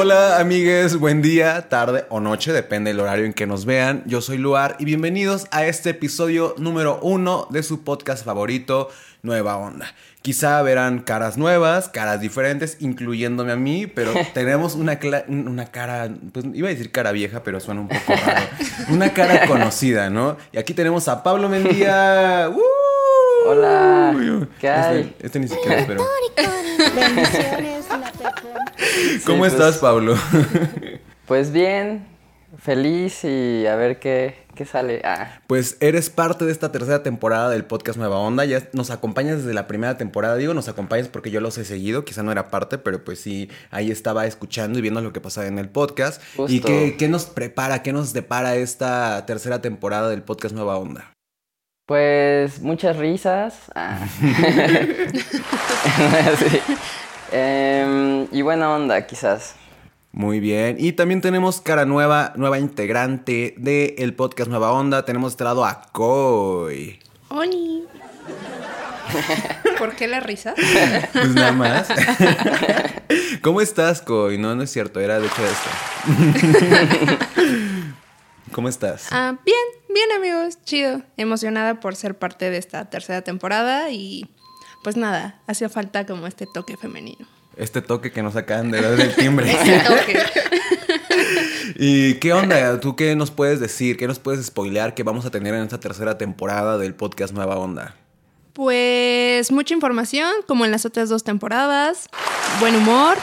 Hola amigues, buen día, tarde o noche, depende del horario en que nos vean. Yo soy Luar y bienvenidos a este episodio número uno de su podcast favorito, Nueva Onda. Quizá verán caras nuevas, caras diferentes, incluyéndome a mí, pero tenemos una, una cara, pues iba a decir cara vieja, pero suena un poco raro. Una cara conocida, ¿no? Y aquí tenemos a Pablo Mendía. Hola. ¿Qué hay? Este, este ni siquiera espero. Bendiciones, ¿Cómo pues, estás, Pablo? Pues bien, feliz y a ver qué, qué sale. Ah. Pues eres parte de esta tercera temporada del podcast Nueva Onda. Ya nos acompañas desde la primera temporada. Digo, nos acompañas porque yo los he seguido. Quizá no era parte, pero pues sí, ahí estaba escuchando y viendo lo que pasaba en el podcast. ¿Y qué, qué nos prepara, qué nos depara esta tercera temporada del podcast Nueva Onda? Pues muchas risas. Ah. Em, y buena onda, quizás. Muy bien. Y también tenemos cara nueva, nueva integrante del podcast Nueva Onda. Tenemos este lado a Koi. ¡Oni! ¿Por qué la risa? Pues nada más. ¿Cómo estás, Koi? No, no es cierto, era de hecho esto. ¿Cómo estás? Ah, bien, bien amigos, chido. Emocionada por ser parte de esta tercera temporada y pues nada, hacía falta como este toque femenino. Este toque que nos acaban de dar del timbre. Este toque. ¿Y qué onda? ¿Tú qué nos puedes decir? ¿Qué nos puedes spoilear que vamos a tener en esta tercera temporada del podcast Nueva Onda? Pues mucha información, como en las otras dos temporadas. Buen humor,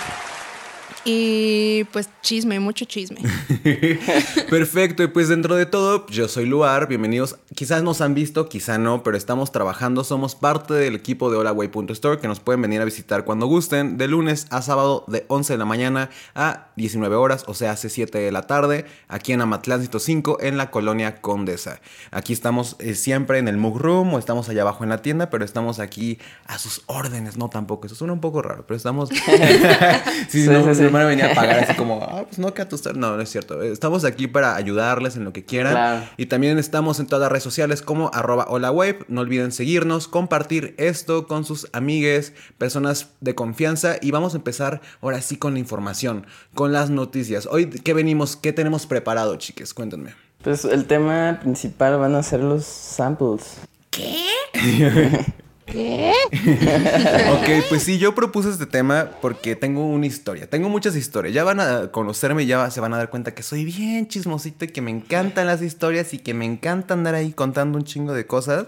y pues chisme, mucho chisme. Perfecto, y pues dentro de todo, yo soy Luar, bienvenidos. Quizás nos han visto, quizá no, pero estamos trabajando, somos parte del equipo de holaway.store que nos pueden venir a visitar cuando gusten, de lunes a sábado de 11 de la mañana a 19 horas, o sea, hace 7 de la tarde, aquí en Amatlán 5 en la colonia Condesa. Aquí estamos eh, siempre en el Mug Room o estamos allá abajo en la tienda, pero estamos aquí a sus órdenes, no tampoco, eso suena un poco raro, pero estamos... sí, no, sí, van a venir a pagar así como, ah, pues no, que a No, no es cierto. Estamos aquí para ayudarles en lo que quieran. Y también estamos en todas las redes sociales como arroba hola web. No olviden seguirnos, compartir esto con sus amigues, personas de confianza. Y vamos a empezar ahora sí con la información, con las noticias. Hoy, ¿qué venimos? ¿Qué tenemos preparado, chiques? Cuéntenme. Pues el tema principal van a ser los samples. ¿Qué? ¿Qué? ok, pues sí, yo propuse este tema porque tengo una historia. Tengo muchas historias. Ya van a conocerme y ya se van a dar cuenta que soy bien chismosito y que me encantan las historias y que me encanta andar ahí contando un chingo de cosas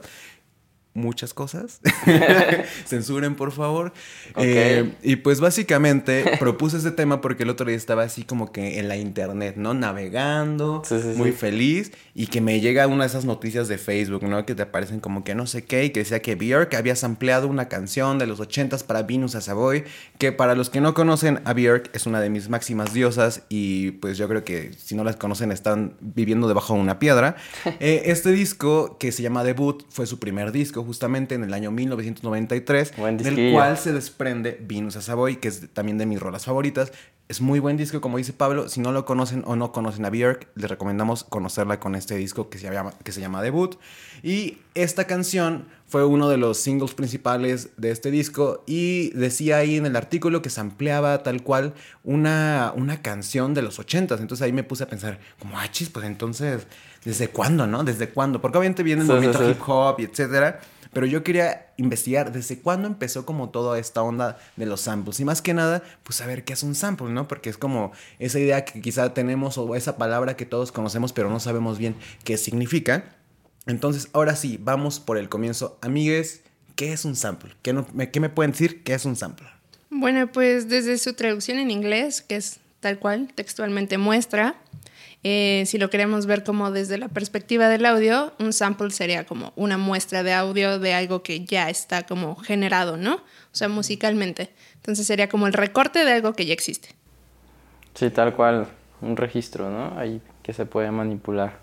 muchas cosas. Censuren, por favor. Eh, y pues básicamente propuse ese tema porque el otro día estaba así como que en la internet, ¿no? Navegando, muy feliz, y que me llega una de esas noticias de Facebook, ¿no? Que te aparecen como que no sé qué, y que decía que Björk había sampleado una canción de los ochentas para Venus a Savoy, que para los que no conocen a Björk es una de mis máximas diosas, y pues yo creo que si no las conocen están viviendo debajo de una piedra. Eh, este disco, que se llama Debut, fue su primer disco, justamente en el año 1993, del cual se desprende Venus a Savoy, que es también de mis rolas favoritas. Es muy buen disco, como dice Pablo. Si no lo conocen o no conocen a Björk, les recomendamos conocerla con este disco que se llama, que se llama Debut. Y esta canción fue uno de los singles principales de este disco y decía ahí en el artículo que se ampliaba tal cual una, una canción de los ochentas. Entonces ahí me puse a pensar, como, ah, chis, pues entonces, ¿desde cuándo, no? ¿Desde cuándo? Porque obviamente viene el movimiento hip hop y etcétera. Pero yo quería investigar desde cuándo empezó como toda esta onda de los samples. Y más que nada, pues saber qué es un sample, ¿no? Porque es como esa idea que quizá tenemos o esa palabra que todos conocemos, pero no sabemos bien qué significa. Entonces, ahora sí, vamos por el comienzo. Amigues, ¿qué es un sample? ¿Qué, ¿Qué me pueden decir qué es un sample? Bueno, pues desde su traducción en inglés, que es tal cual, textualmente muestra, eh, si lo queremos ver como desde la perspectiva del audio, un sample sería como una muestra de audio de algo que ya está como generado, ¿no? O sea, musicalmente. Entonces sería como el recorte de algo que ya existe. Sí, tal cual, un registro, ¿no? Ahí que se puede manipular.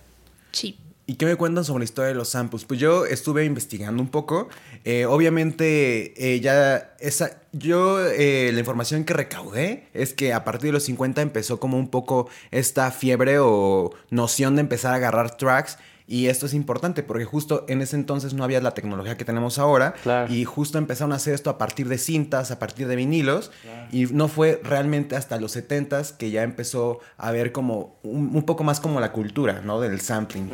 Sí. ¿Y qué me cuentan sobre la historia de los samples? Pues yo estuve investigando un poco. Eh, obviamente, eh, ya esa, yo eh, la información que recaudé es que a partir de los 50 empezó como un poco esta fiebre o noción de empezar a agarrar tracks Y esto es importante porque justo en ese entonces no había la tecnología que tenemos ahora. Y justo empezaron a hacer esto a partir de cintas, a partir de vinilos. Y no fue realmente hasta los 70s que ya empezó a ver como un, poco más como la cultura, ¿no? Del sampling.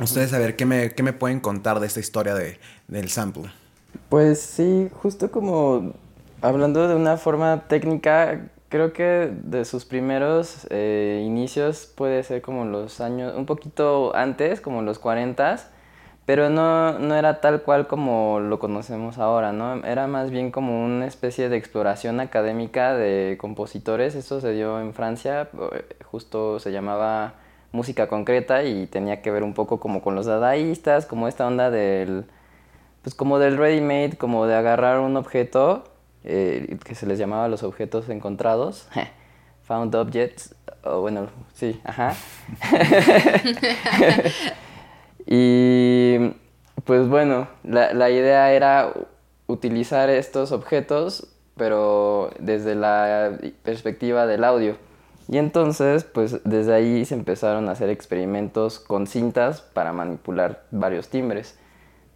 Ustedes a ver, ¿qué me, ¿qué me, pueden contar de esta historia de, del sample? Pues sí, justo como hablando de una forma técnica, Creo que de sus primeros eh, inicios puede ser como los años, un poquito antes, como los 40, pero no, no era tal cual como lo conocemos ahora, ¿no? Era más bien como una especie de exploración académica de compositores. Eso se dio en Francia, eh, justo se llamaba música concreta y tenía que ver un poco como con los dadaístas, como esta onda del, pues como del ready-made, como de agarrar un objeto eh, que se les llamaba los objetos encontrados, found objects, o bueno, sí, ajá. y pues bueno, la, la idea era utilizar estos objetos, pero desde la perspectiva del audio. Y entonces, pues desde ahí se empezaron a hacer experimentos con cintas para manipular varios timbres.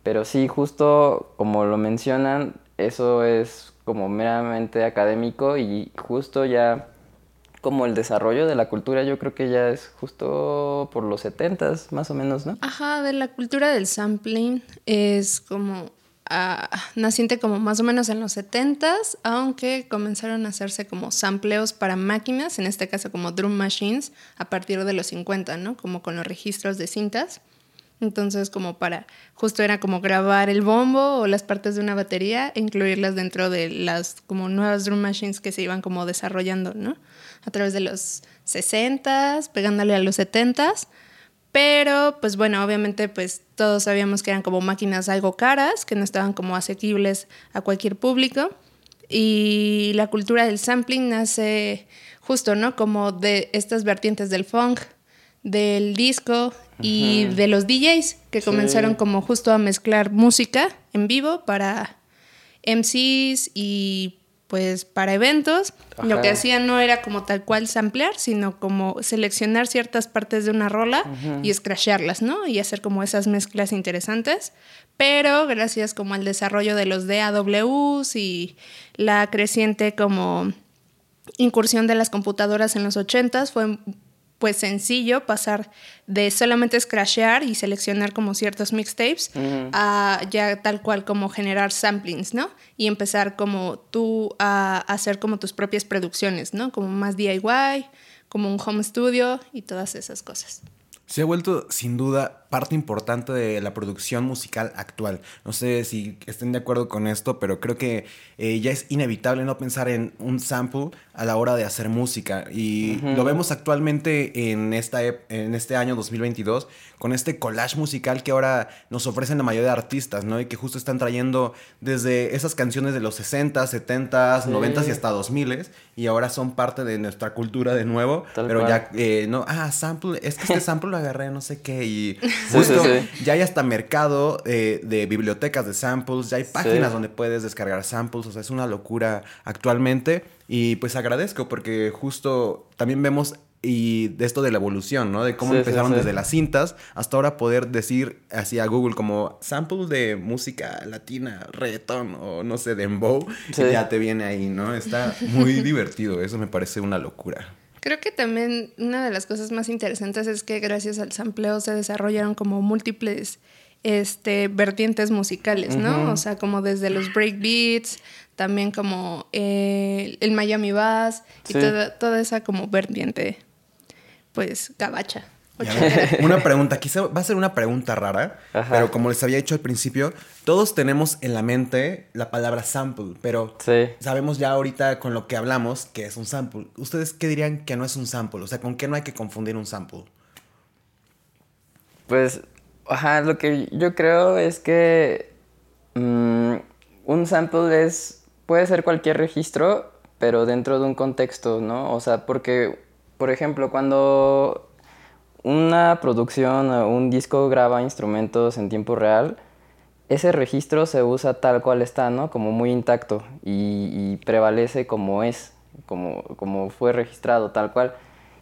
Pero sí, justo como lo mencionan, eso es como meramente académico y justo ya como el desarrollo de la cultura yo creo que ya es justo por los setentas más o menos, ¿no? Ajá, de la cultura del sampling es como ah, naciente como más o menos en los setentas, aunque comenzaron a hacerse como sampleos para máquinas, en este caso como drum machines, a partir de los 50, ¿no? Como con los registros de cintas. Entonces, como para, justo era como grabar el bombo o las partes de una batería e incluirlas dentro de las como nuevas drum machines que se iban como desarrollando, ¿no? A través de los 60s, pegándole a los 70s. Pero, pues bueno, obviamente, pues todos sabíamos que eran como máquinas algo caras, que no estaban como asequibles a cualquier público. Y la cultura del sampling nace justo, ¿no? Como de estas vertientes del funk, del disco y de los DJs que comenzaron como justo a mezclar música en vivo para MCs y pues para eventos. Lo que hacían no era como tal cual samplear, sino como seleccionar ciertas partes de una rola y scratcharlas, ¿no? Y hacer como esas mezclas interesantes. Pero gracias como al desarrollo de los DAWs y la creciente como incursión de las computadoras en los 80s fue pues sencillo pasar de solamente scratchear y seleccionar como ciertos mixtapes a ya tal cual como generar samplings, ¿no? Y empezar como tú a hacer como tus propias producciones, ¿no? Como más DIY, como un home studio y todas esas cosas. Se ha vuelto sin duda parte importante de la producción musical actual. No sé si estén de acuerdo con esto, pero creo que eh, ya es inevitable no pensar en un sample a la hora de hacer música. Y lo vemos actualmente en, esta, en este año 2022 con este collage musical que ahora nos ofrecen la mayoría de artistas, ¿no? Y que justo están trayendo desde esas canciones de los 60, 70, 90 y hasta 2000 y ahora son parte de nuestra cultura de nuevo. pero ya, eh, no, ah, sample, es que este sample lo agarré, no sé qué, y Justo, ya hay hasta mercado eh, de bibliotecas de samples, ya hay páginas donde puedes descargar samples, o sea, es una locura actualmente. Y pues agradezco porque justo también vemos y de esto de la evolución, ¿no? De cómo empezaron desde las cintas hasta ahora poder decir así a Google como sample de música latina, reggaeton o no sé, dembow, y ya te viene ahí, ¿no? Está muy divertido, eso me parece una locura. Creo que también una de las cosas más interesantes es que gracias al sampleo se desarrollaron como múltiples este, vertientes musicales, ¿no? O sea, como desde los breakbeats, también como eh, el Miami Bass y toda, toda esa como vertiente, pues, gabacha una pregunta, quizá va a ser una pregunta rara, pero como les había dicho al principio, todos tenemos en la mente la palabra sample, pero sabemos ya ahorita con lo que hablamos que es un sample. ¿Ustedes qué dirían que no es un sample? O sea, ¿con qué no hay que confundir un sample? Pues, ajá, lo que yo creo es que mm, un sample es, puede ser cualquier registro, pero dentro de un contexto, ¿no? O sea, porque, por ejemplo, cuando una producción o un disco graba instrumentos en tiempo real, ese registro se usa tal cual está, ¿no? Como muy intacto y, prevalece como es, como, como fue registrado tal cual.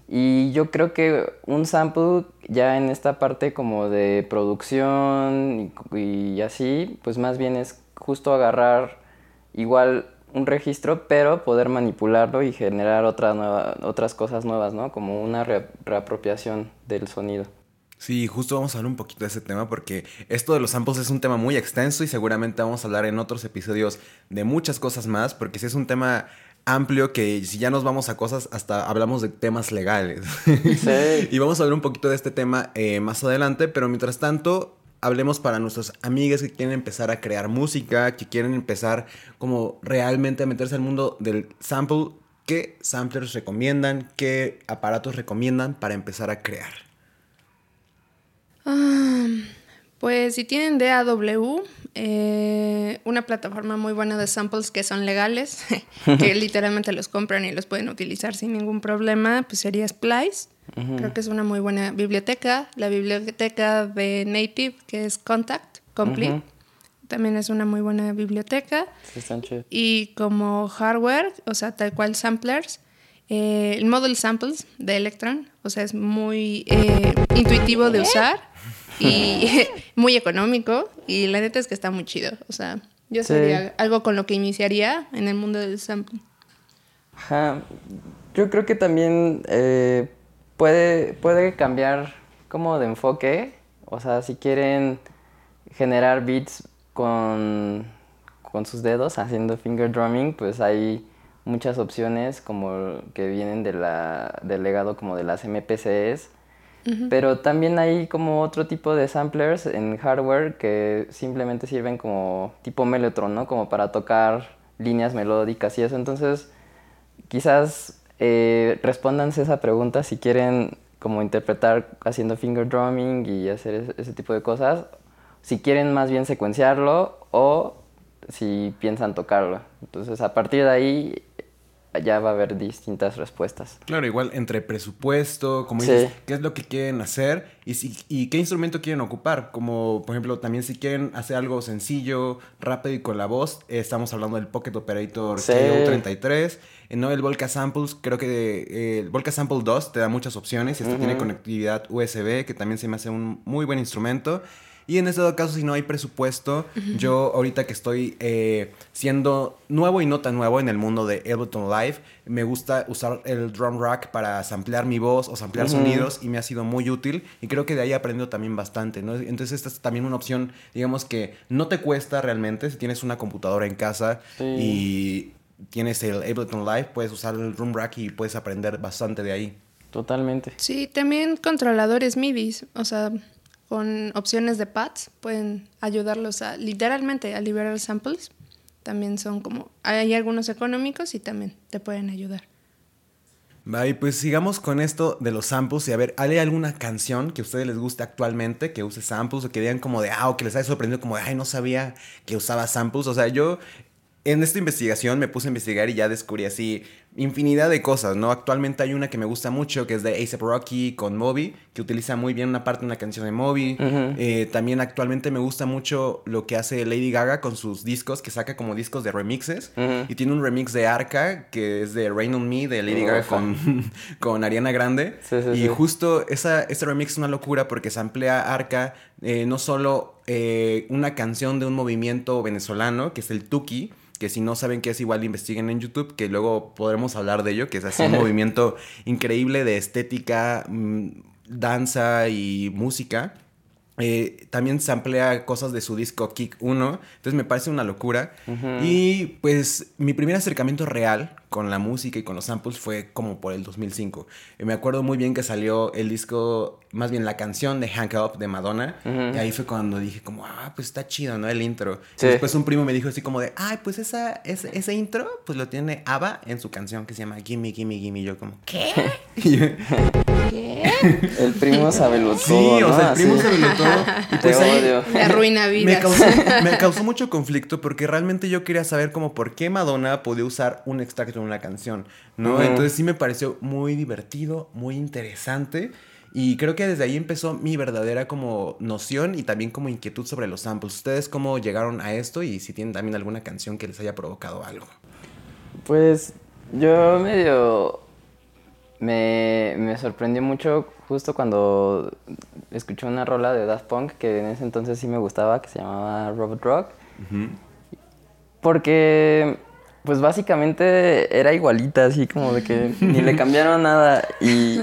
Y yo creo que un sample ya en esta parte como de producción y, así, pues más bien es justo agarrar igual un registro, pero poder manipularlo y generar otra nueva, otras cosas nuevas, ¿no? Como una reapropiación del sonido. Sí, justo vamos a hablar un poquito de ese tema porque esto de los samples es un tema muy extenso y seguramente vamos a hablar en otros episodios de muchas cosas más porque si es un tema amplio que si ya nos vamos a cosas, hasta hablamos de temas legales. Sí. y vamos a hablar un poquito de este tema eh, más adelante, pero mientras tanto, hablemos para nuestros amigos que quieren empezar a crear música, que quieren empezar como realmente a meterse al mundo del sample. ¿Qué samplers recomiendan? ¿Qué aparatos recomiendan para empezar a crear? Ah, pues si tienen DAW, eh, una plataforma muy buena de samples que son legales, que literalmente los compran y los pueden utilizar sin ningún problema, pues sería Splice. Creo que es una muy buena biblioteca. La biblioteca de Native, que es Contact, Complete, también es una muy buena biblioteca. y como hardware, o sea, tal cual samplers, eh, el Model Samples de Electron, o sea, es muy eh, intuitivo de usar y muy económico y la neta es que está muy chido. O sea, yo sería algo con lo que iniciaría en el mundo del sample. Ajá. Yo creo que también eh, puede, puede cambiar como de enfoque. O sea, si quieren generar beats con, con sus dedos haciendo finger drumming, pues hay muchas opciones como que vienen de la, del legado como de las MPCs pero también hay como otro tipo de samplers en hardware que simplemente sirven como tipo Mellotron, ¿no? Como para tocar líneas melódicas y eso. Entonces, quizás eh, respóndanse esa pregunta si quieren como interpretar haciendo finger drumming y hacer ese tipo de cosas. Si quieren más bien secuenciarlo o si piensan tocarlo. Entonces, a partir de ahí ya va a haber distintas respuestas. Claro, igual entre presupuesto, como dices, qué es lo que quieren hacer y, si, y qué instrumento quieren ocupar. Como, por ejemplo, también si quieren hacer algo sencillo, rápido y con la voz, eh, estamos hablando del Pocket Operator sí. 33 eh, ¿no? El Volca Samples, creo que eh, el Volca Sample 2 te da muchas opciones y este tiene conectividad USB, que también se me hace un muy buen instrumento. Y en este caso, si no hay presupuesto, yo ahorita que estoy eh, siendo nuevo y no tan nuevo en el mundo de Ableton Live, me gusta usar el drum rack para samplear mi voz o samplear sonidos y me ha sido muy útil y creo que de ahí aprendo también bastante, ¿no? Entonces esta es también una opción, digamos que no te cuesta realmente si tienes una computadora en casa y tienes el Ableton Live, puedes usar el drum rack y puedes aprender bastante de ahí. Totalmente. Sí, también controladores MIDI, o sea, con opciones de pads pueden ayudarlos a literalmente a liberar samples. También son como, hay algunos económicos y también te pueden ayudar. Vale, pues sigamos con esto de los samples y a ver, ¿hay alguna canción que a ustedes les guste actualmente que use samples o que digan como de, ah, o que les haya sorprendido como de, ay, no sabía que usaba samples? O sea, yo en esta investigación me puse a investigar y ya descubrí así infinidad de cosas, ¿no? Actualmente hay una que me gusta mucho que es de A$AP Rocky con Moby, que utiliza muy bien una parte de una canción de Moby. Eh, también actualmente me gusta mucho lo que hace Lady Gaga con sus discos, que saca como discos de remixes. Y tiene un remix de Arca, que es de Rain on Me, de Lady Gaga con, con Ariana Grande. y justo esa, ese remix es una locura porque se amplía Arca eh, no solo eh, una canción de un movimiento venezolano, que es el Tuki, que si no saben qué es, igual investiguen en YouTube, que luego podremos hablar de ello, que es así un movimiento increíble de estética, mm, danza y música. Eh, también se amplía cosas de su disco Kick 1, entonces me parece una locura. Y pues mi primer acercamiento real con la música y con los samples fue como por el 2005. Y me acuerdo muy bien que salió el disco, más bien la canción de Hank Up de Madonna. Y ahí fue cuando dije como, ah, pues está chido, ¿no? El intro. Y después un primo me dijo así como de, ay, pues esa, ese, ese intro, pues lo tiene ABBA en su canción que se llama Gimme, Gimme, Gimme. Y yo como, ¿qué? ¿Qué? El primo sabe lo todo, Sí, o sea, el primo sabe lo todo. Y pues ahí, arruina Me causó, me causó mucho conflicto porque realmente yo quería saber como por qué Madonna podía usar un extracto una canción, ¿no? Entonces sí me pareció muy divertido, muy interesante. Y creo que desde ahí empezó mi verdadera como noción y también como inquietud sobre los samples. ¿Ustedes cómo llegaron a esto y si tienen también alguna canción que les haya provocado algo? Pues yo medio me, me sorprendió mucho justo cuando escuché una rola de Daft Punk que en ese entonces sí me gustaba, que se llamaba Robot Rock. Porque, pues básicamente era igualita, así como de que ni le cambiaron nada. Y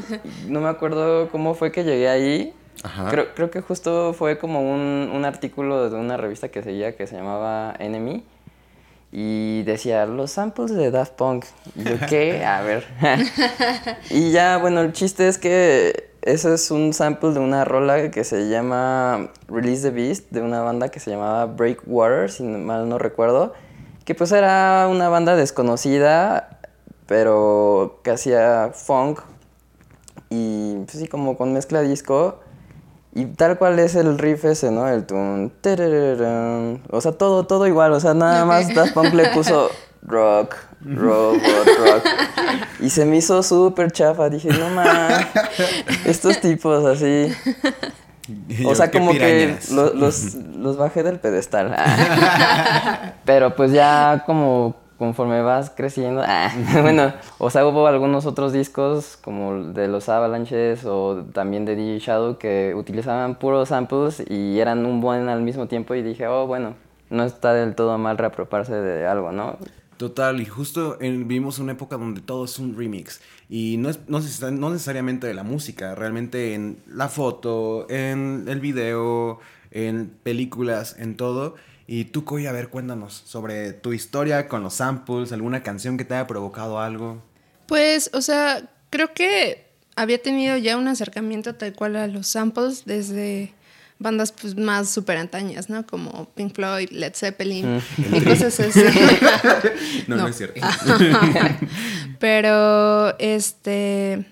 no me acuerdo cómo fue que llegué ahí. Ajá. Creo, creo que justo fue como un, un artículo de una revista que seguía que se llamaba Enemy. Y decía, los samples de Daft Punk. Y yo, ¿qué? A ver. y ya, bueno, el chiste es que eso es un sample de una rola que se llama Release the Beast, de una banda que se llamaba Breakwater, si mal no recuerdo. Que pues era una banda desconocida, pero que hacía funk. Y pues sí, como con mezcla disco. Y tal cual es el riff ese, ¿no? El tun. O sea, todo, todo igual. O sea, nada más Daft Punk le puso rock, robot, rock. Y se me hizo súper chafa. Dije, no más. Estos tipos así. O sea, como que pirañas. los, los bajé del pedestal. Pero pues ya como conforme vas creciendo, ah, bueno, o sea, hubo algunos otros discos como de los Avalanches o también de DJ Shadow que utilizaban puros samples y eran un buen al mismo tiempo y dije, oh, bueno, no está del todo mal reapropiarse de algo, ¿no? Total, y justo en- vivimos una época donde todo es un remix. Y no, es, no, neces- no necesariamente de la música, realmente en la foto, en el video, en películas, en todo. Y tú, Coy, a ver, cuéntanos sobre tu historia con los samples, alguna canción que te haya provocado algo. Pues, o sea, creo que había tenido ya un acercamiento tal cual a los samples desde bandas pues más súper antañas, ¿no? Como Pink Floyd, Led Zeppelin y cosas así. No, no, No. es cierto. Pero, este,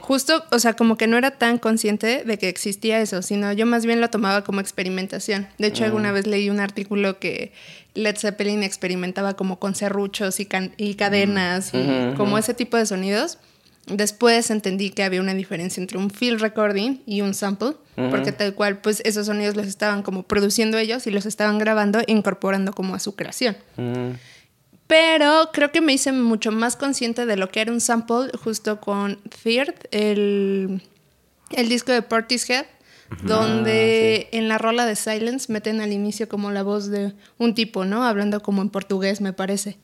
justo, o sea, como que no era tan consciente de que existía eso, sino yo más bien lo tomaba como experimentación. De hecho, alguna vez leí un artículo que Led Zeppelin experimentaba como con serruchos y, y cadenas y Ujú, como ese tipo de sonidos. Después entendí que había una diferencia entre un field recording y un sample, porque tal cual, pues esos sonidos los estaban como produciendo ellos y los estaban grabando e incorporando como a su creación. Mm, Pero creo que me hice mucho más consciente de lo que era un sample justo con Third, el, el disco de Portishead, donde en la rola de Silence meten al inicio como la voz de un tipo, ¿no? Hablando como en portugués, me parece.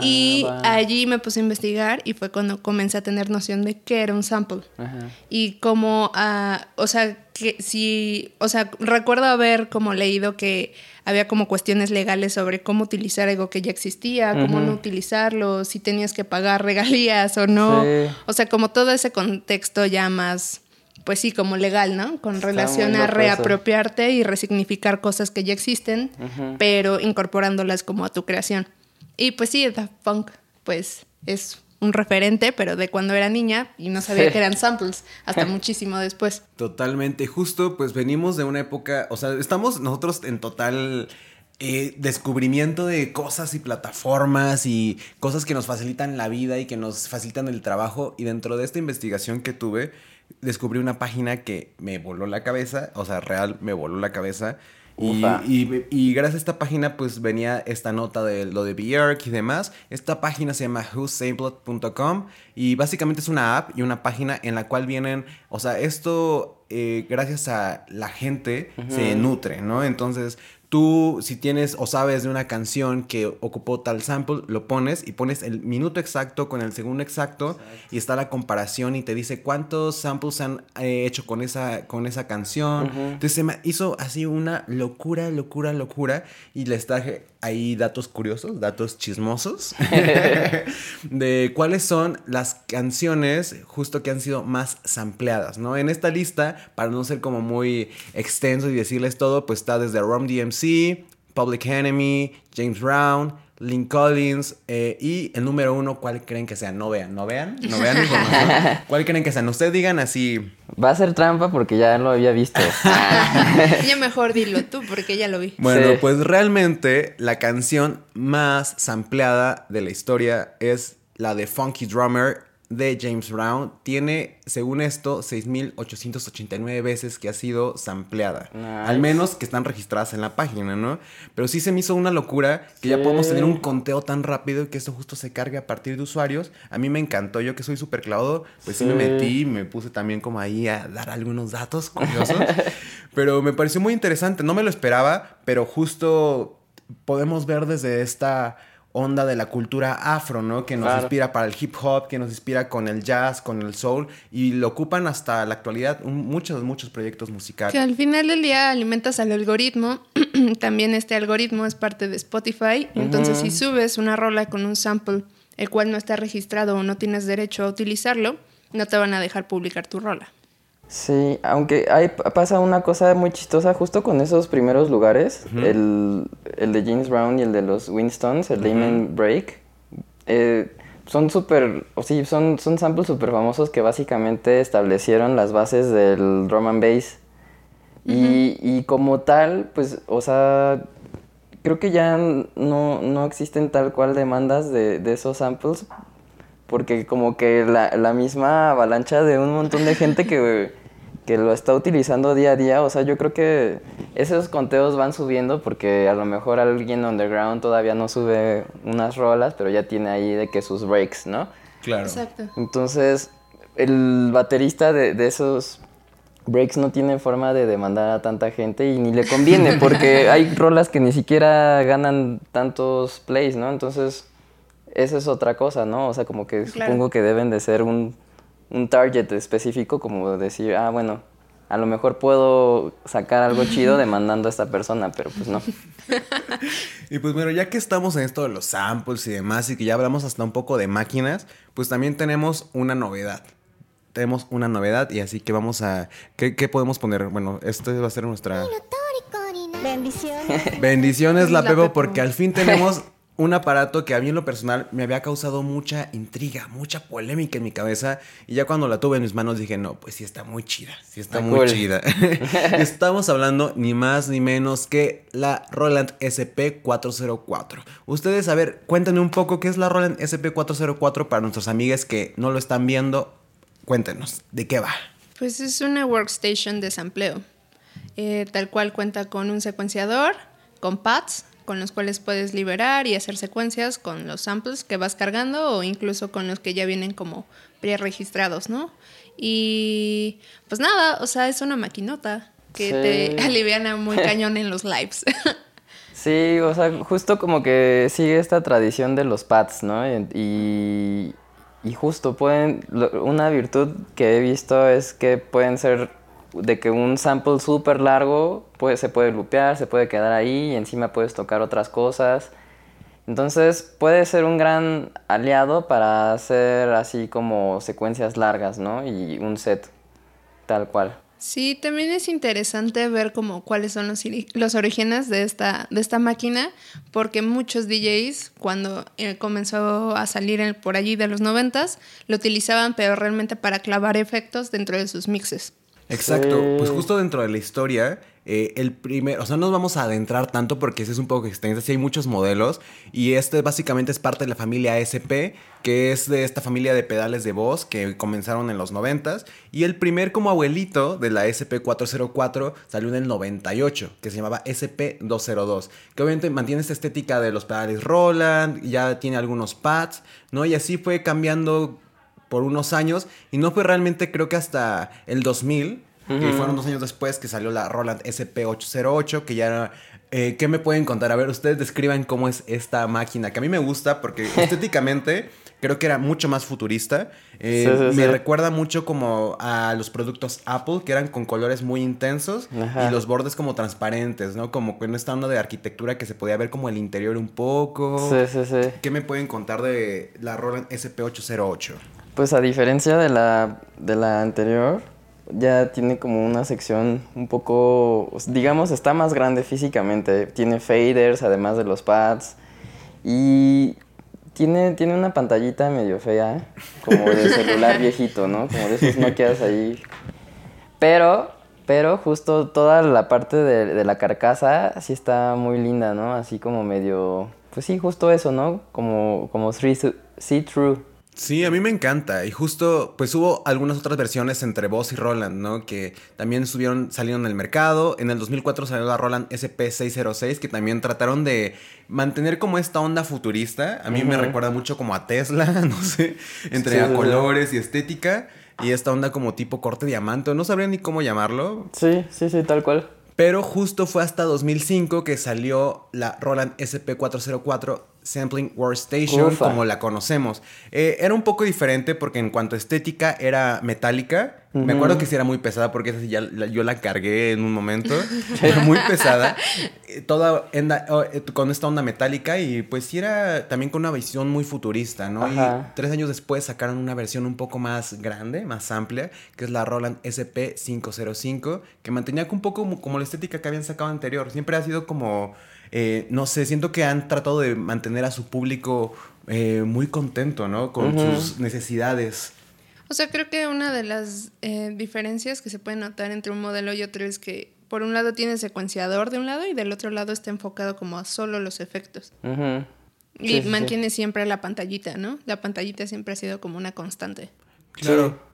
y va. allí me puse a investigar y fue cuando comencé a tener noción de qué era un sample. ajá. Y como, ah, o sea, que si, o sea, recuerdo haber como leído que había como cuestiones legales sobre cómo utilizar algo que ya existía, cómo no utilizarlo, si tenías que pagar regalías o no. Sí. O sea, como todo ese contexto ya más, pues sí, como legal, ¿no? Con relación a eso. reapropiarte y resignificar cosas que ya existen, pero incorporándolas como a tu creación. Y pues sí, Daft Punk, pues es un referente, pero de cuando era niña y no sabía que eran samples, hasta muchísimo después. Totalmente, justo pues venimos de una época, o sea, estamos nosotros en total eh, descubrimiento de cosas y plataformas y cosas que nos facilitan la vida y que nos facilitan el trabajo y dentro de esta investigación que tuve descubrí una página que me voló la cabeza, o sea, real me voló la cabeza. Y, y- y gracias a esta página pues venía esta nota de lo de Björk y demás. Esta página se llama whosampled.com y básicamente es una app y una página en la cual vienen, o sea, esto eh, gracias a la gente se nutre, ¿no? Entonces tú si tienes o sabes de una canción que ocupó tal sample, lo pones y pones el minuto exacto con el segundo exacto y está la comparación y te dice cuántos samples se han eh, hecho con esa, con esa canción. Entonces se me hizo así una locura, locura, locura y les traje ahí datos curiosos, datos chismosos de cuáles son las canciones justo que han sido más sampleadas, ¿no? En esta lista, para no ser como muy extenso y decirles todo, pues está desde Rom DMC, Public Enemy, James Brown, Lynn Collins eh, y el número uno, ¿cuál creen que sea? No vean, no vean, no vean. información. ¿Cuál creen que sean? Ustedes digan así. Va a ser trampa porque ya lo había visto. Ya mejor dilo tú, porque ya lo vi. Bueno, Sí. pues realmente la canción más sampleada de la historia es la de Funky Drummer de James Brown tiene, según esto, 6.889 veces que ha sido sampleada. Al menos que están registradas en la página, ¿no? Pero sí se me hizo una locura que ya podemos tener un conteo tan rápido y que esto justo se cargue a partir de usuarios. A mí me encantó, yo que soy súper clavado, pues sí. me metí, me puse también como ahí a dar algunos datos curiosos. pero me pareció muy interesante, no me lo esperaba, pero justo podemos ver desde esta onda de la cultura afro, ¿no? Que nos inspira para el hip hop, que nos inspira con el jazz, con el soul, y lo ocupan hasta la actualidad muchos, muchos proyectos musicales. Que al final del día alimentas al algoritmo, también este algoritmo es parte de Spotify, entonces si subes una rola con un sample el cual no está registrado o no tienes derecho a utilizarlo, no te van a dejar publicar tu rola. Sí, aunque hay, pasa una cosa muy chistosa justo con esos primeros lugares, el, de James Brown y el de los Winstons, el uh Break, eh, son súper, o sí, son, son samples súper famosos que básicamente establecieron las bases del drum and bass. y, como tal, pues, o sea, creo que ya no, existen tal cual demandas de, de esos samples porque como que la, la, misma avalancha de un montón de gente que, que, lo está utilizando día a día, o sea, yo creo que esos conteos van subiendo porque a lo mejor alguien underground todavía no sube unas rolas, pero ya tiene ahí de que sus breaks, ¿no? Claro. Exacto. Entonces, el baterista de, de esos breaks no tiene forma de demandar a tanta gente y ni le conviene porque hay rolas que ni siquiera ganan tantos plays, ¿no? Entonces esa es otra cosa, ¿no? O sea, como que supongo que deben de ser un, target específico, como decir, ah, bueno, a lo mejor puedo sacar algo chido demandando a esta persona, pero pues no. y pues bueno, ya que estamos en esto de los samples y demás y que ya hablamos hasta un poco de máquinas, pues también tenemos una novedad. Tenemos una novedad y así que vamos a... ¿Qué, qué podemos poner? Bueno, esto va a ser nuestra... Bendiciones. Bendiciones, la, la porque al fin tenemos un aparato que a mí en lo personal me había causado mucha intriga, mucha polémica en mi cabeza. Y ya cuando la tuve en mis manos dije, no, pues sí está muy chida, sí está muy chida. Estamos hablando ni más ni menos que la Roland SP404. Ustedes, a ver, cuéntenme un poco qué es la Roland SP404 para nuestros amigos que no lo están viendo. Cuéntenos, ¿de qué va? Pues es una workstation de sampleo. Eh, tal cual cuenta con un secuenciador, con pads, con los cuales puedes liberar y hacer secuencias con los samples que vas cargando o incluso con los que ya vienen como pre-registrados, ¿no? Y pues nada, o sea, es una maquinota que te aliviana muy cañón en los lives. sí, o sea, justo como que sigue esta tradición de los pads, ¿no? Y, y justo pueden, una virtud que he visto es que pueden ser de que un sample súper largo puede, se puede lupear, se puede quedar ahí y encima puedes tocar otras cosas. Entonces puede ser un gran aliado para hacer así como secuencias largas, ¿no? Y un set tal cual. Sí, también es interesante ver como cuáles son los, los orígenes de esta, de esta máquina, porque muchos DJs, cuando eh, comenzó a salir por allí de los noventas, lo utilizaban, pero realmente para clavar efectos dentro de sus mixes. Exacto, pues justo dentro de la historia, eh, el primer, o sea, no nos vamos a adentrar tanto porque ese es un poco extenso, sí hay muchos modelos y este básicamente es parte de la familia SP, que es de esta familia de pedales de voz que comenzaron en los 90 y el primer como abuelito de la SP404 salió en el 98, que se llamaba SP202, que obviamente mantiene esta estética de los pedales Roland, ya tiene algunos pads, ¿no? Y así fue cambiando por unos años y no fue realmente creo que hasta el 2000, que fueron dos años después que salió la Roland SP808, que ya era... Eh, ¿Qué me pueden contar? A ver, ustedes describan cómo es esta máquina, que a mí me gusta porque estéticamente creo que era mucho más futurista. Eh, me recuerda mucho como a los productos Apple, que eran con colores muy intensos y los bordes como transparentes, ¿no? Como con esta onda de arquitectura que se podía ver como el interior un poco. Sí, sí, sí. ¿Qué me pueden contar de la Roland SP808? Pues a diferencia de la, de la anterior, ya tiene como una sección un poco, digamos, está más grande físicamente. Tiene faders, además de los pads. Y tiene, tiene una pantallita medio fea, como de celular viejito, ¿no? Como de esos Nokias ahí. Pero, pero justo toda la parte de, de la carcasa sí está muy linda, ¿no? Así como medio, pues sí, justo eso, ¿no? Como, como see-through. Sí, a mí me encanta. Y justo, pues hubo algunas otras versiones entre Boss y Roland, ¿no? Que también subieron, salieron en el mercado. En el 2004 salió la Roland SP606, que también trataron de mantener como esta onda futurista. A mí me recuerda mucho como a Tesla, no sé, entre a colores y estética. Y esta onda como tipo corte diamante, no sabría ni cómo llamarlo. Sí, sí, sí, tal cual. Pero justo fue hasta 2005 que salió la Roland SP404 Sampling Workstation como la conocemos. Eh, era un poco diferente porque en cuanto a estética era metálica. Me acuerdo que sí era muy pesada porque esa ya yo la cargué en un momento. era muy pesada. Eh, toda oh, eh, con esta onda metálica y pues sí era también con una visión muy futurista, ¿no? Y tres años después sacaron una versión un poco más grande, más amplia, que es la Roland SP505, que mantenía un poco como la estética que habían sacado anterior. Siempre ha sido como eh, no sé, siento que han tratado de mantener a su público eh, muy contento, ¿no? Con sus necesidades. O sea, creo que una de las eh, diferencias que se puede notar entre un modelo y otro es que por un lado tiene secuenciador de un lado y del otro lado está enfocado como a solo los efectos. Y mantiene siempre la pantallita, ¿no? La pantallita siempre ha sido como una constante. Claro.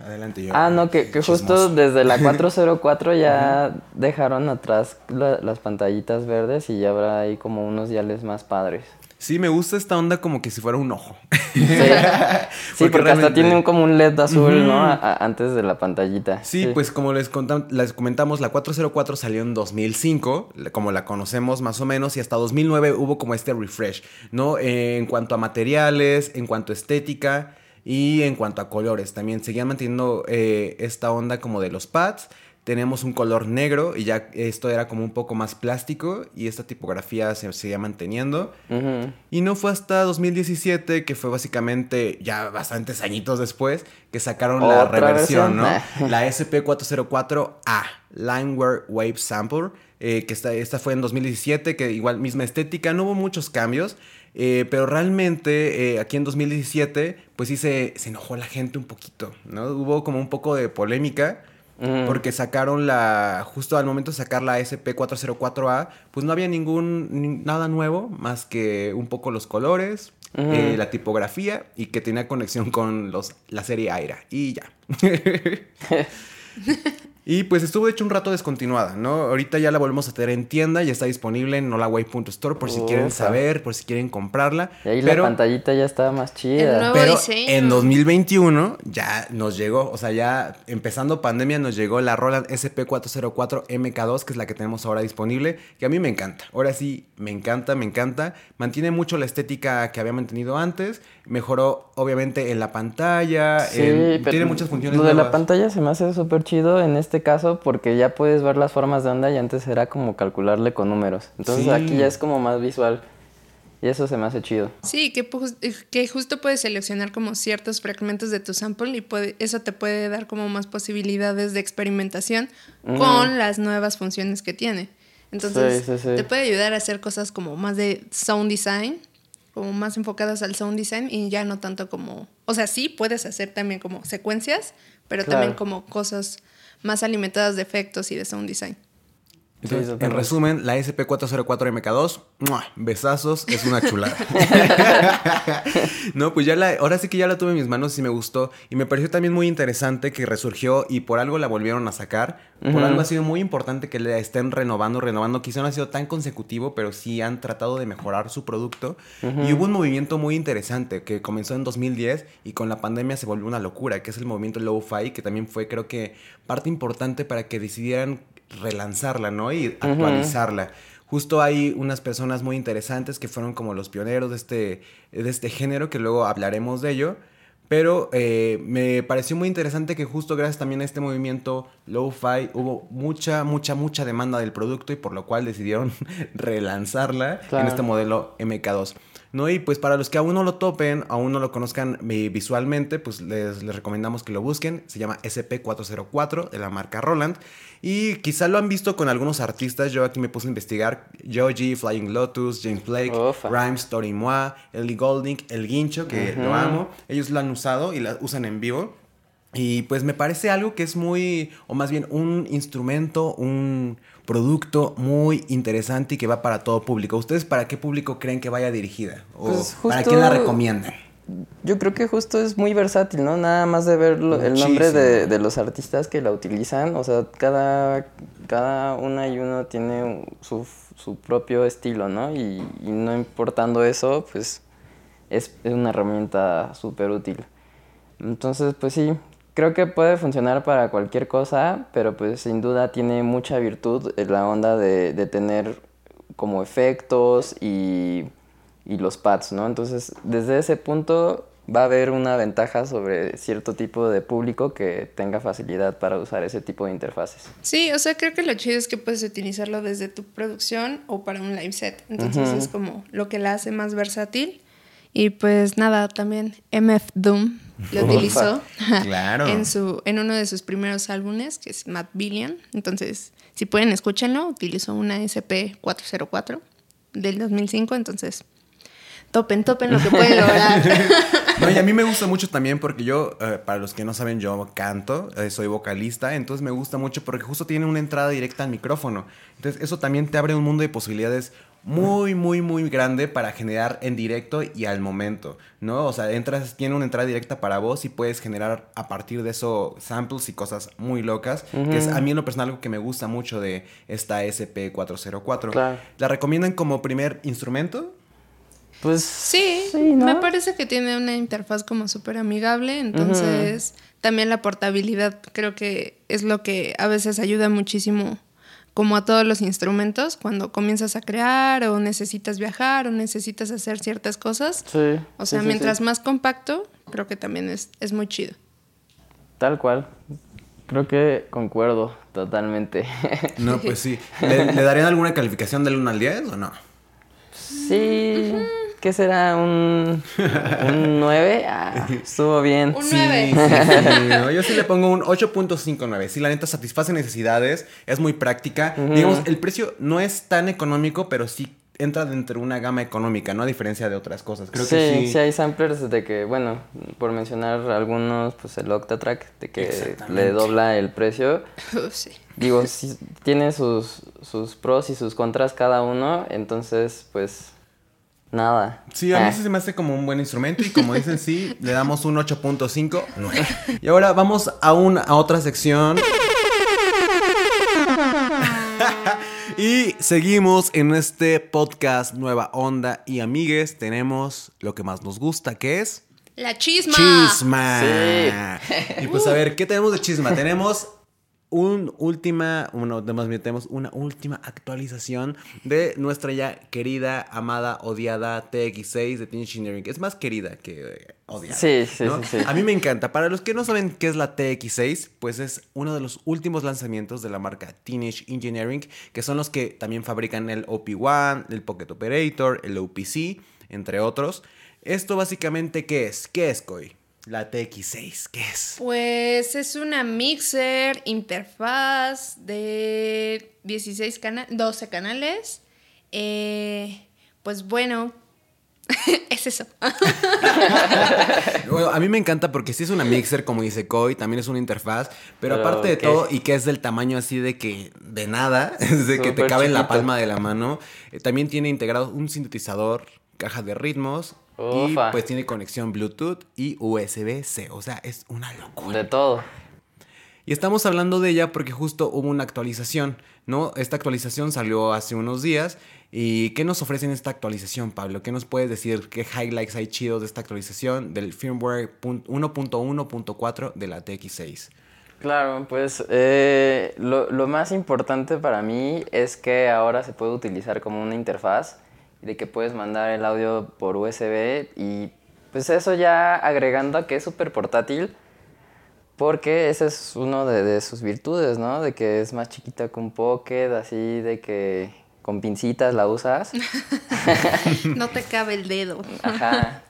Adelante yo. Ah, no, que, que justo desde la 404 ya dejaron atrás las pantallitas verdes y ya habrá ahí como unos diales más padres. Sí, me gusta esta onda como que si fuera un ojo. Sí, porque, hasta tiene como un LED azul, ¿no? antes de la pantallita. Sí, pues como les, les comentamos, la 404 salió en 2005, como la conocemos más o menos, y hasta 2009 hubo como este refresh, ¿no? Eh, en cuanto a materiales, en cuanto a estética. Y en cuanto a colores, también seguían manteniendo eh, esta onda como de los pads. Tenemos un color negro y ya esto era como un poco más plástico y esta tipografía se seguía manteniendo. Y no fue hasta 2017, que fue básicamente ya bastantes añitos después, que sacaron la reversión, ¿no? la SP404A, Lineware Wave Sample, eh, que esta, esta fue en 2017, que igual misma estética, no hubo muchos cambios. Eh, pero realmente eh, aquí en 2017, pues sí se, enojó la gente un poquito, ¿no? Hubo como un poco de polémica. Porque sacaron la. Justo al momento de sacar la SP404A, pues no había ningún. nada nuevo más que un poco los colores, eh, la tipografía y que tenía conexión con los, la serie Aira. Y ya. Y pues estuvo hecho un rato descontinuada, ¿no? Ahorita ya la volvemos a tener en tienda, ya está disponible en nolaway.store por si quieren saber, por si quieren comprarla. Y ahí la pantallita ya estaba más chida. Pero en 2021 ya nos llegó, o sea, ya empezando pandemia nos llegó la Roland SP404 MK2, que es la que tenemos ahora disponible, que a mí me encanta. Ahora sí, me encanta, me encanta. Mantiene mucho la estética que había mantenido antes, mejoró obviamente en la pantalla, tiene muchas funciones. Lo de la pantalla se me hace súper chido en este este caso porque ya puedes ver las formas de onda y antes era como calcularle con números. Entonces aquí ya es como más visual. Y eso se me hace chido. Sí, que, que justo puedes seleccionar como ciertos fragmentos de tu sample y puede, eso te puede dar como más posibilidades de experimentación con las nuevas funciones que tiene. Entonces, te puede ayudar a hacer cosas como más de sound design, como más enfocadas al sound design y ya no tanto como, o sea, sí puedes hacer también como secuencias, pero también como cosas más alimentadas de efectos y de sound design. En resumen, la SP404MK2, besazos, es una chulada. no, pues ya la, ahora sí que ya la tuve en mis manos y me gustó. Y me pareció también muy interesante que resurgió y por algo la volvieron a sacar. Por algo ha sido muy importante que la estén renovando, renovando. Quizá no ha sido tan consecutivo, pero sí han tratado de mejorar su producto. Y hubo un movimiento muy interesante que comenzó en 2010 y con la pandemia se volvió una locura, que es el movimiento Low-Fi, que también fue creo que parte importante para que decidieran relanzarla, ¿no? Y actualizarla. Justo hay unas personas muy interesantes que fueron como los pioneros de este, de este género, que luego hablaremos de ello. Pero eh, me pareció muy interesante que justo gracias también a este movimiento Lo-Fi hubo mucha, mucha, mucha demanda del producto y por lo cual decidieron relanzarla en este modelo MK2. ¿No? Y pues para los que aún no lo topen, aún no lo conozcan eh, visualmente, pues les, les, recomendamos que lo busquen. Se llama SP404 de la marca Roland. Y quizá lo han visto con algunos artistas. Yo aquí me puse a investigar. Joji, Flying Lotus, James Blake, Rhymes, Tori Moi, Ellie Golding, El Guincho, que lo amo. Ellos lo han usado y la usan en vivo. Y pues me parece algo que es muy, o más bien un instrumento, un producto muy interesante y que va para todo público. ¿Ustedes para qué público creen que vaya dirigida? ¿O pues para quién la recomiendan? yo creo que justo es muy versátil, ¿no? Nada más de ver lo- el nombre de, de los artistas que la utilizan, o sea, cada, cada una y uno tiene su, su propio estilo, ¿no? Y, y no importando eso, pues es, es una herramienta súper útil. Entonces, pues sí, creo que puede funcionar para cualquier cosa, pero pues sin duda tiene mucha virtud en la onda de, de tener como efectos y, y los pads, ¿no? Entonces, desde ese punto va a haber una ventaja sobre cierto tipo de público que tenga facilidad para usar ese tipo de interfaces. Sí, o sea, creo que lo chido es que puedes utilizarlo desde tu producción o para un live set. Entonces es como lo que la hace más versátil. Y pues nada, también MF Doom lo utilizó Claro. en, su, en uno de sus primeros álbumes, que es Matt Billion. Entonces, si pueden, escúchenlo. Utilizó una SP404 del 2005. Entonces, topen, topen lo que pueden lograr. No, y a mí me gusta mucho también porque yo, eh, para los que no saben, yo canto, eh, soy vocalista, entonces me gusta mucho porque justo tiene una entrada directa al micrófono. Entonces eso también te abre un mundo de posibilidades muy, muy, muy grande para generar en directo y al momento, ¿no? O sea, entras, tiene una entrada directa para vos y puedes generar a partir de eso samples y cosas muy locas, que es a mí en lo personal algo que me gusta mucho de esta SP404. Claro. ¿La recomiendan como primer instrumento? Pues Sí, ¿no? me parece que tiene una interfaz como súper amigable, entonces también la portabilidad creo que es lo que a veces ayuda muchísimo como a todos los instrumentos cuando comienzas a crear o necesitas viajar o necesitas hacer ciertas cosas. Sí. O sea, sí, mientras sí. más compacto, creo que también es, es muy chido. Tal cual. Creo que concuerdo totalmente. No, pues sí. ¿Le, le darían alguna calificación del 1 al 10 o no? sí. ¿Qué será? ¿Un, un 9? Ah, estuvo bien. Un Sí, 9. sí, sí, no, yo sí le pongo un 8.59. Sí, la neta satisface necesidades, es muy práctica. Digamos, el precio no es tan económico, pero sí entra dentro de una gama económica, ¿no? A diferencia de otras cosas. Creo sí, que sí. sí hay samplers de que, bueno, por mencionar algunos, pues el Octatrack, de que le dobla el precio. sí. Digo, sí, tiene sus, sus pros y sus contras cada uno, entonces, pues, nada. Sí, a mí sí se me hace como un buen instrumento y como dicen, sí, le damos un 8.5. nueve. Y ahora vamos a, un, a otra sección. y seguimos en este podcast Nueva Onda y amigues. Tenemos lo que más nos gusta, que es... La chisma. Chisma. Sí. Y pues a ver, ¿qué tenemos de chisma? Tenemos un última, bueno, más bien tenemos una última actualización de nuestra ya querida, amada, odiada TX6 de Teenage Engineering. Es más querida que eh, odiada. Sí, sí, ¿no? sí, sí. A mí me encanta. Para los que no saben qué es la TX6, pues es uno de los últimos lanzamientos de la marca Teenage Engineering, que son los que también fabrican el OP1, el Pocket Operator, el OPC, entre otros. Esto básicamente, ¿qué es? ¿Qué es, Koi? La TX6, ¿qué es? Pues es una mixer interfaz de 16 canales, 12 canales. Eh, pues bueno, es eso. Bueno, a mí me encanta porque sí es una mixer, como dice Koi, también es una interfaz, pero, Pero, aparte de todo, y que es del tamaño así de que, de nada, es de que te cabe en la palma de la mano, eh, también tiene integrado un sintetizador, caja de ritmos, y pues tiene conexión Bluetooth y USB-C, o sea, es una locura. De todo. Y estamos hablando de ella porque justo hubo una actualización, ¿no? Esta actualización salió hace unos días. ¿Y qué nos ofrecen esta actualización, Pablo? ¿Qué nos puedes decir? ¿Qué highlights hay chidos de esta actualización del firmware pun- 1.1.4 de la TX6? Claro, pues eh, lo, lo más importante para mí es que ahora se puede utilizar como una interfaz de que puedes mandar el audio por USB y pues eso ya agregando a que es súper portátil porque ese es uno de, de sus virtudes, ¿no? De que es más chiquita que un Pocket, así de que con pincitas la usas. no te cabe el dedo. Ajá.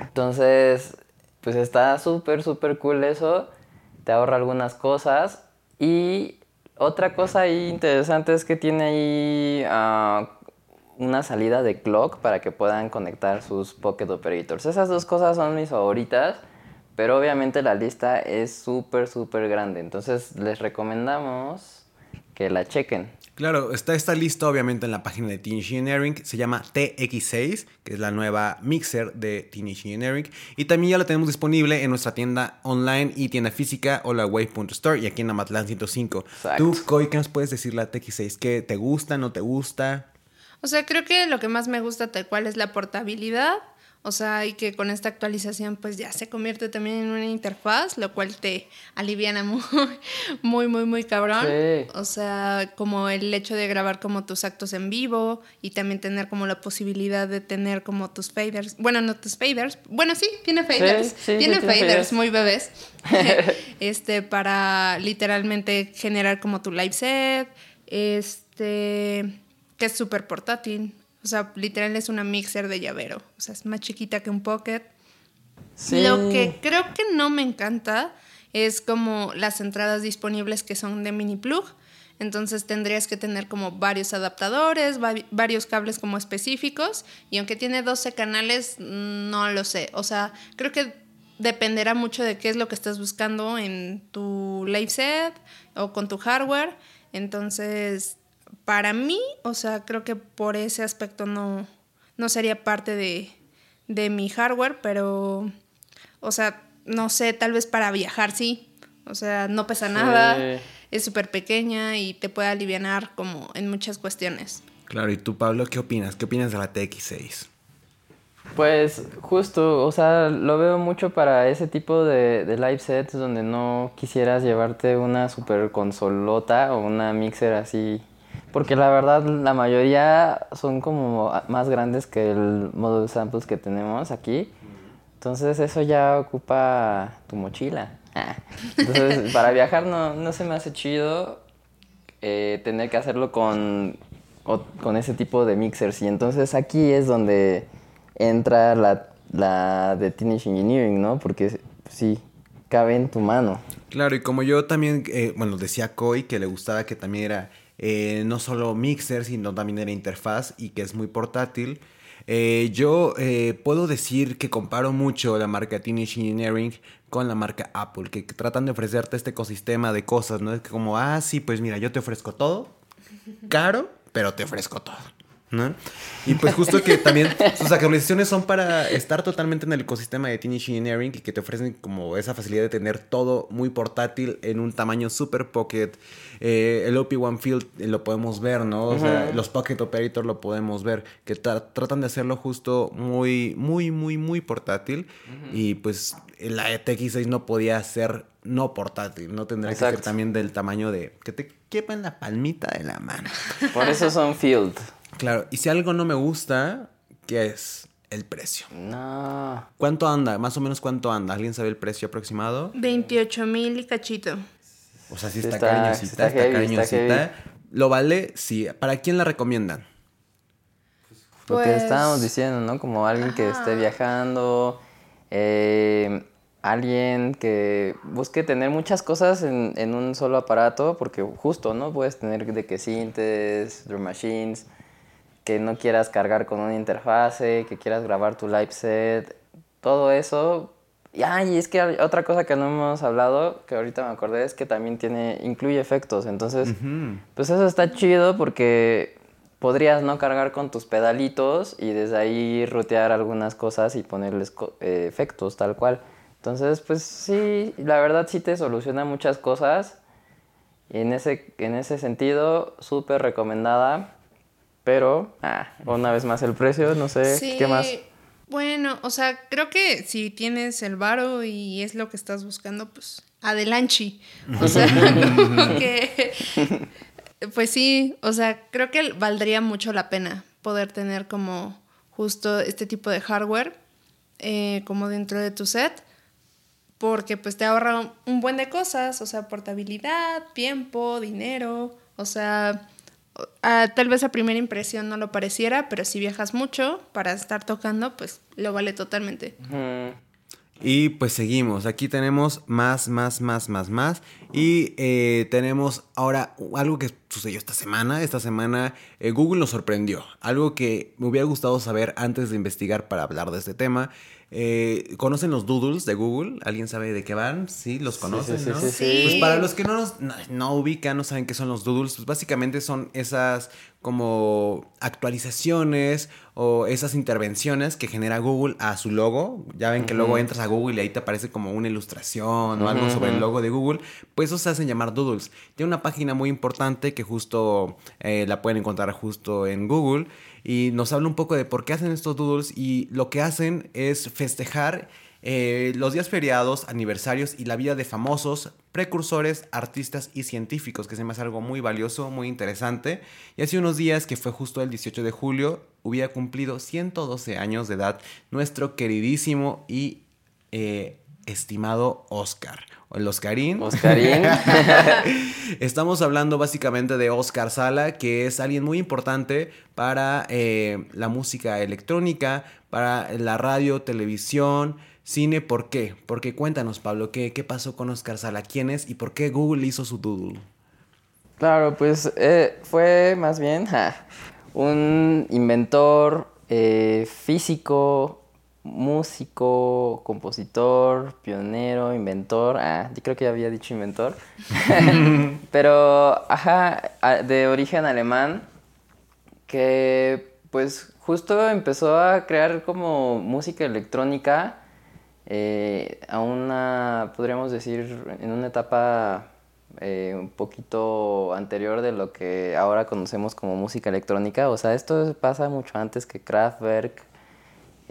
Entonces, pues está súper, súper cool eso. Te ahorra algunas cosas. Y otra cosa ahí interesante es que tiene ahí ah, una salida de clock para que puedan conectar sus Pocket Operators. Esas dos cosas son mis favoritas. Pero obviamente la lista es súper, súper grande. Entonces les recomendamos que la chequen. Claro, está, está listo obviamente en la página de Teenage Engineering. Se llama TX6, que es la nueva mixer de Teenage Engineering. Y también ya la tenemos disponible en nuestra tienda online y tienda física holawave.store y aquí en Amatlán 105. Exacto. Tú, Koi, ¿qué nos puedes decir la TX6? ¿Qué te gusta, no te gusta? O sea, creo que lo que más me gusta tal cual es la portabilidad. O sea, y que con esta actualización pues ya se convierte también en una interfaz, lo cual te aliviana muy, muy, muy, muy cabrón. Sí. O sea, como el hecho de grabar como tus actos en vivo y también tener como la posibilidad de tener como tus faders. Bueno, no tus faders. Bueno, sí, tiene faders. sí, sí, tiene faders. muy bebés. este, para literalmente generar como tu live set. Este, que es súper portátil. O sea, literal es una mixer de llavero. O sea, es más chiquita que un pocket. Sí. Lo que creo que no me encanta es como las entradas disponibles que son de mini plug. Entonces tendrías que tener como varios adaptadores, va- varios cables como específicos. Y aunque tiene 12 canales, no lo sé. O sea, creo que dependerá mucho de qué es lo que estás buscando en tu live set o con tu hardware. Entonces, para mí, o sea, creo que por ese aspecto no, no sería parte de, de mi hardware, pero, o sea, no sé, tal vez para viajar sí. O sea, no pesa Sí. nada, es súper pequeña y te puede aliviar como en muchas cuestiones. Claro, y tú, Pablo, ¿qué opinas? ¿Qué opinas de la TX6? Pues justo, o sea, lo veo mucho para ese tipo de, de live sets donde no quisieras llevarte una super consolota o una mixer así. Porque la verdad la mayoría son como más grandes que el modo de samples que tenemos aquí. Entonces eso ya ocupa tu mochila. Ah. Entonces para viajar no, no se me hace chido eh, tener que hacerlo con, o- con ese tipo de mixers. Y entonces aquí es donde entra la, la de Teenage Engineering, ¿no? Porque sí, cabe en tu mano. Claro, y como yo también, eh, bueno, decía Koi que le gustaba que también era eh, no solo mixer, sino también era interfaz y que es muy portátil. eh, yo eh, puedo decir que comparo mucho la marca Teenage Engineering con la marca Apple, que tratan de ofrecerte este ecosistema de cosas, ¿no? Es que como, ah, sí, pues mira, yo te ofrezco todo, caro, pero te ofrezco todo. ¿No? Y pues justo que también sus actualizaciones son para estar totalmente en el ecosistema de Teenage Engineering y que te ofrecen como esa facilidad de tener todo muy portátil en un tamaño super pocket. Eh, el OP1 Field eh, lo podemos ver, ¿no? O sea, los Pocket Operator lo podemos ver, que tra- tratan de hacerlo justo muy, muy, muy, muy portátil. Y pues la TX6 no podía ser no portátil, no tendría que ser también del tamaño de que te quepa en la palmita de la mano. Por eso son Field. Claro, y si algo no me gusta, ¿qué es? El precio. No. ¿Cuánto anda? Más o menos cuánto anda. ¿Alguien sabe el precio aproximado? 28 mil y cachito. O sea, si Sí está, está- cariñosita, está está, heavy, cariñosita. está. ¿Lo vale? Sí. ¿Para quién la recomiendan? Lo que Pues- estábamos diciendo, ¿no? Como alguien que esté viajando, eh, alguien que busque tener muchas cosas en, en un solo aparato, porque justo, ¿no? Puedes tener de que sintes, drum machines, que no quieras cargar con una interfase, que quieras grabar tu live set, todo eso. Y, ah, y es que otra cosa que no hemos hablado, que ahorita me acordé, es que también tiene, incluye efectos. Entonces, pues eso está chido porque podrías no cargar con tus pedalitos y desde ahí rutear algunas cosas y ponerles co- eh, efectos tal cual. Entonces, pues sí, la verdad sí te soluciona muchas cosas. Y en ese, en ese sentido, súper recomendada. Pero, ah, una vez más el precio, no sé, Sí, ¿qué más? Bueno, o sea, creo que si tienes el varo y es lo que estás buscando, pues adelanchi. O sea, porque, pues sí, o sea, creo que valdría mucho la pena poder tener como justo este tipo de hardware eh, como dentro de tu set. Porque pues te ahorra un- un buen de cosas, o sea, portabilidad, tiempo, dinero, o sea, a- tal vez a primera impresión no lo pareciera, pero si viajas mucho para estar tocando, pues lo vale totalmente. Y pues seguimos. Aquí tenemos más, más, más, más, más. Y eh, tenemos ahora algo que sucedió esta semana. Esta semana eh, Google nos sorprendió. Algo que me hubiera gustado saber antes de investigar para hablar de este tema. Eh, ¿Conocen los doodles de Google? ¿Alguien sabe de qué van? Sí, los conocen, sí, sí, ¿no? sí, sí. Pues para los que no, nos- no, no ubican, no saben qué son los doodles, pues básicamente son esas como actualizaciones o esas intervenciones que genera Google a su logo. Ya ven que luego entras a Google y ahí te aparece como una ilustración o algo sobre el logo de Google. Pues eso se hacen llamar doodles. Tiene una página muy importante que justo eh, la pueden encontrar justo en Google y nos habla un poco de por qué hacen estos doodles y lo que hacen es festejar eh, los días feriados, aniversarios y la vida de famosos, precursores, artistas y científicos, que se me hace algo muy valioso, muy interesante. Y hace unos días, que fue justo el 18 de julio, hubiera cumplido 112 años de edad nuestro queridísimo y eh, estimado Oscar. El Oscarín. Oscarín. Estamos hablando básicamente de Oscar Sala, que es alguien muy importante para eh, la música electrónica, para la radio, televisión, cine. ¿Por qué? Porque cuéntanos, Pablo, ¿qué, qué pasó con Oscar Sala? ¿Quién es y por qué Google hizo su doodle? Claro, pues eh, fue más bien ja, un inventor, eh, físico, músico, compositor, pionero, inventor. Ah, yo creo que ya había dicho inventor. Pero, ajá, de origen alemán, que pues justo empezó a crear como música electrónica eh, a una, podríamos decir, en una etapa eh, un poquito anterior de lo que ahora conocemos como música electrónica. O sea, esto pasa mucho antes que Kraftwerk.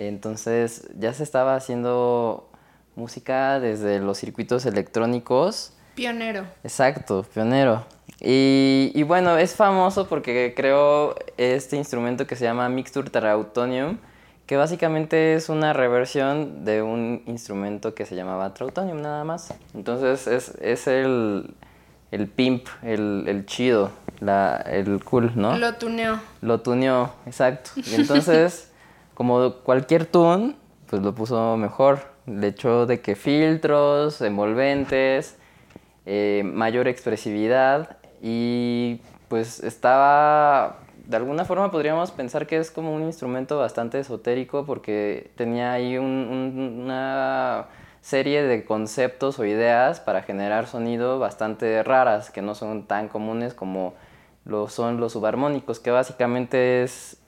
Entonces ya se estaba haciendo música desde los circuitos electrónicos. Pionero. Exacto, pionero. Y, y bueno, es famoso porque creó este instrumento que se llama Mixture Trautonium, que básicamente es una reversión de un instrumento que se llamaba Trautonium nada más. Entonces es, es el, el pimp, el, el chido, la, el cool, ¿no? Lo tuneó. Lo tuneó, exacto. Y entonces, como cualquier tune, pues lo puso mejor. Le echó de que filtros, envolventes, eh, mayor expresividad y pues estaba, de alguna forma podríamos pensar que es como un instrumento bastante esotérico porque tenía ahí un- un- una serie de conceptos o ideas para generar sonido bastante raras que no son tan comunes como lo son los subarmónicos, que básicamente es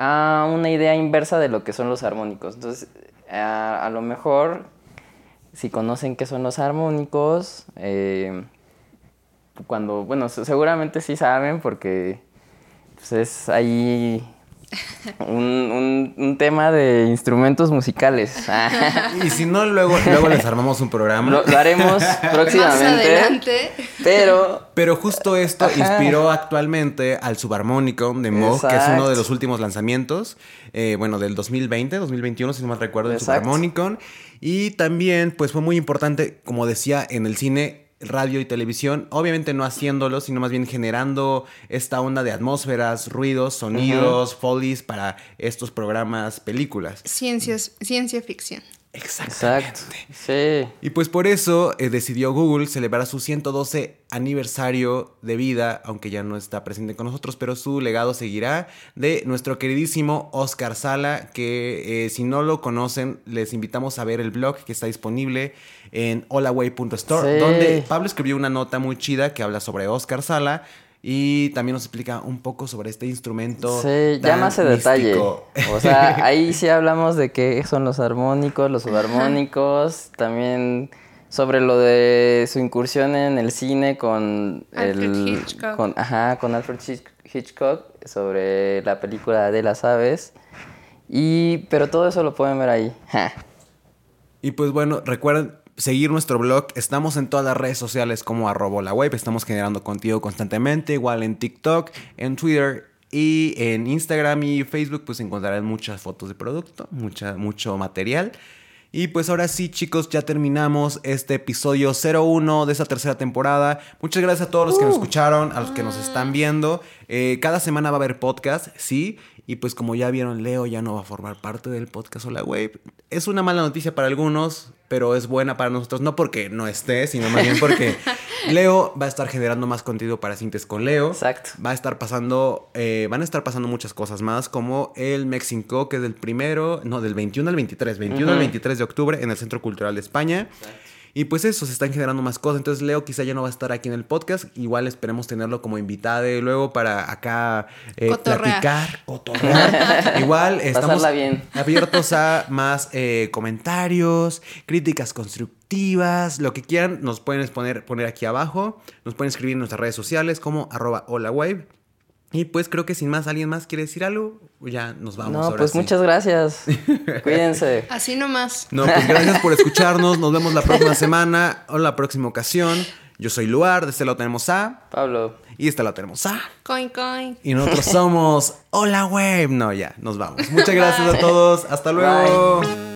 ah, una idea inversa de lo que son los armónicos. Entonces, a, a lo mejor, si conocen qué son los armónicos, eh, cuando, bueno, se- seguramente sí saben porque pues, es ahí un, un- un tema de instrumentos musicales. Y si no, luego, luego les armamos un programa. lo, lo haremos Más próximamente. adelante. Pero Pero justo esto Ajá. inspiró actualmente al subharmónico de Moog, que es uno de los últimos lanzamientos, eh, bueno, del 2020, 2021, si no mal recuerdo, el Exacto. subharmónico. Y también, pues fue muy importante, como decía, en el cine, radio y televisión, obviamente no haciéndolo, sino más bien generando esta onda de atmósferas, ruidos, sonidos, follies para estos programas, películas. Ciencias, ciencia ficción. Exactamente. Exacto. Sí. Y pues por eso eh, decidió Google celebrar su 112 aniversario de vida, aunque ya no está presente con nosotros, pero su legado seguirá de nuestro queridísimo Oscar Sala, que eh, si no lo conocen, les invitamos a ver el blog que está disponible en holaway.store, Sí. donde Pablo escribió una nota muy chida que habla sobre Oscar Sala. Y también nos explica un poco sobre este instrumento. Sí, ya más de detalle. O sea, ahí sí hablamos de qué son los armónicos, los subarmónicos, también sobre lo de su incursión en el cine con Alfred el Hitchcock. con ajá, con Alfred Hitch- Hitchcock sobre la película de las aves. Y pero todo eso lo pueden ver ahí. Ja. Y pues bueno, recuerden seguir nuestro blog. Estamos en todas las redes sociales como arroba la web. Estamos generando contenido constantemente. Igual en TikTok, en Twitter y en Instagram y Facebook pues encontrarán muchas fotos de producto, mucha, mucho material. Y pues ahora sí, chicos, ya terminamos este episodio 01 de esta tercera temporada. Muchas gracias a todos los que nos escucharon, a los que nos están viendo. Eh, cada semana va a haber podcast, sí. Y pues como ya vieron, Leo ya no va a formar parte del podcast Hola Wave. Es una mala noticia para algunos, pero es buena para nosotros. No porque no esté, sino más bien porque Leo va a estar generando más contenido para Cintes con Leo. Exacto. Va a estar pasando, eh, van a estar pasando muchas cosas más, como el Mexico, que es del primero, no, del 21 al 23, 21 al 23 de octubre en el Centro Cultural de España. Y pues eso, se están generando más cosas. Entonces Leo quizá ya no va a estar aquí en el podcast. Igual esperemos tenerlo como invitado luego para acá eh, platicar, cotorrear. Igual estamos bien. abiertos a más eh, comentarios, críticas constructivas, lo que quieran, nos pueden poner, poner aquí abajo. Nos pueden escribir en nuestras redes sociales como arroba holawave. Y pues creo que sin más, ¿alguien más quiere decir algo? Ya nos vamos. No, ahora pues sí. muchas gracias. Cuídense. Así nomás. No, pues gracias por escucharnos. Nos vemos la próxima semana o la próxima ocasión. Yo soy Luar, de este lado tenemos a. Pablo. Y de este lado tenemos a. Coin, coin. Y nosotros somos Hola Web. No, ya, nos vamos. Muchas gracias a todos. Hasta luego. Bye.